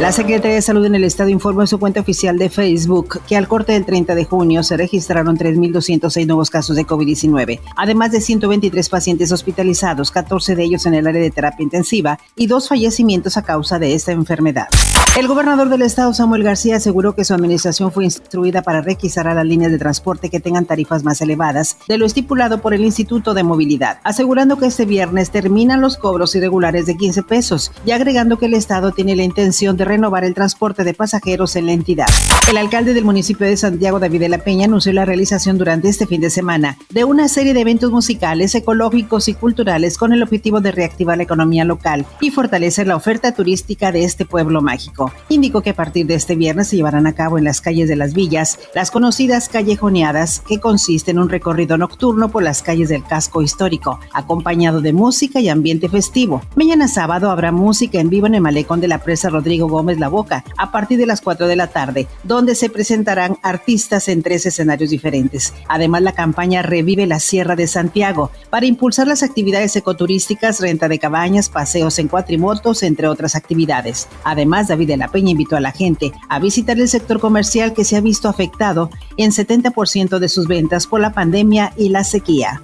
La Secretaría de Salud en el Estado informó en su cuenta oficial de Facebook que al corte del 30 de junio se registraron 3.206 nuevos casos de COVID-19, además de 123 pacientes hospitalizados, 14 de ellos en el área de terapia intensiva y dos fallecimientos a causa de esta enfermedad. El gobernador del estado, Samuel García, aseguró que su administración fue instruida para requisar a las líneas de transporte que tengan tarifas más elevadas de lo estipulado por el Instituto de Movilidad, asegurando que este viernes terminan los cobros irregulares de 15 pesos y agregando que el estado tiene la intención de renovar el transporte de pasajeros en la entidad. El alcalde del municipio de Santiago, David de la Peña, anunció la realización durante este fin de semana de una serie de eventos musicales, ecológicos y culturales con el objetivo de reactivar la economía local y fortalecer la oferta turística de este pueblo mágico. Indicó que a partir de este viernes se llevarán a cabo en las calles de las villas las conocidas callejoneadas, que consiste en un recorrido nocturno por las calles del casco histórico, acompañado de música y ambiente festivo. Mañana sábado habrá música en vivo en el malecón de la presa Rodrigo Gómez La Boca a partir de las 4 de la tarde, donde se presentarán artistas en tres escenarios diferentes. Además, la campaña Revive la Sierra de Santiago para impulsar las actividades ecoturísticas, renta de cabañas, paseos en cuatrimotos, entre otras actividades. Además, David la Peña invitó a la gente a visitar el sector comercial que se ha visto afectado en 70% de sus ventas por la pandemia y la sequía.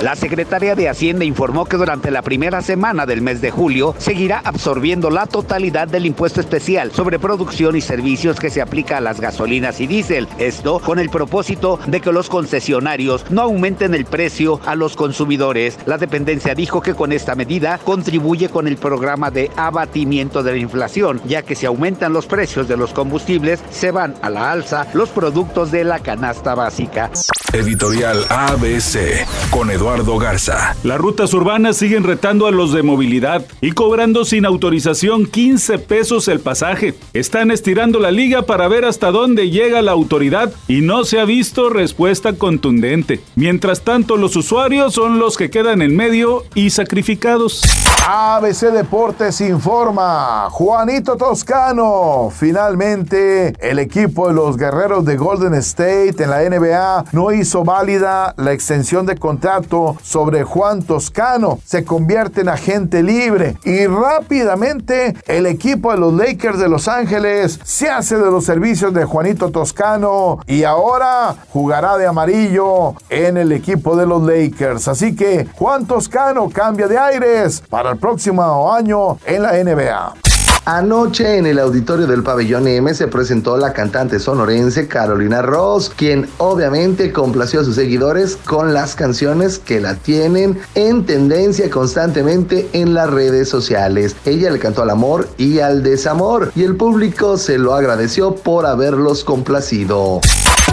La Secretaría de Hacienda informó que durante la primera semana del mes de julio seguirá absorbiendo la totalidad del impuesto especial sobre producción y servicios que se aplica a las gasolinas y diésel. Esto con el propósito de que los concesionarios no aumenten el precio a los consumidores. La dependencia dijo que con esta medida contribuye con el programa de abatimiento de la inflación, ya que si aumentan los precios de los combustibles, se van a la alza los productos de la canasta básica. Editorial ABC con Eduardo Garza. Las rutas urbanas siguen retando a los de movilidad y cobrando sin autorización 15 pesos el pasaje. Están estirando la liga para ver hasta dónde llega la autoridad y no se ha visto respuesta contundente. Mientras tanto, los usuarios son los que quedan en medio y sacrificados. ABC Deportes informa, Juanito Toscano, finalmente el equipo de los guerreros de Golden State en la NBA no hizo válida la extensión de contrato sobre Juan Toscano, se convierte en agente libre y rápidamente el equipo de los Lakers de Los Ángeles se hace de los servicios de Juanito Toscano y ahora jugará de amarillo en el equipo de los Lakers. Así que Juan Toscano cambia de aires para el próximo año en la NBA. Anoche en el auditorio del pabellón M se presentó la cantante sonorense Carolina Ross, quien obviamente complació a sus seguidores con las canciones que la tienen en tendencia constantemente en las redes sociales. Ella le cantó al amor y al desamor y el público se lo agradeció por haberlos complacido.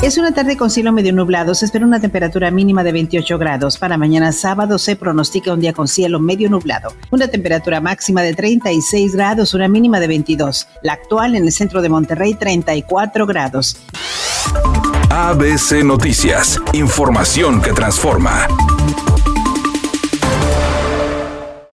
Es una tarde con cielo medio nublado. Se espera una temperatura mínima de 28 grados. Para mañana sábado se pronostica un día con cielo medio nublado. Una temperatura máxima de 36 grados, una mínima de 22. La actual en el centro de Monterrey, 34 grados. ABC Noticias. Información que transforma.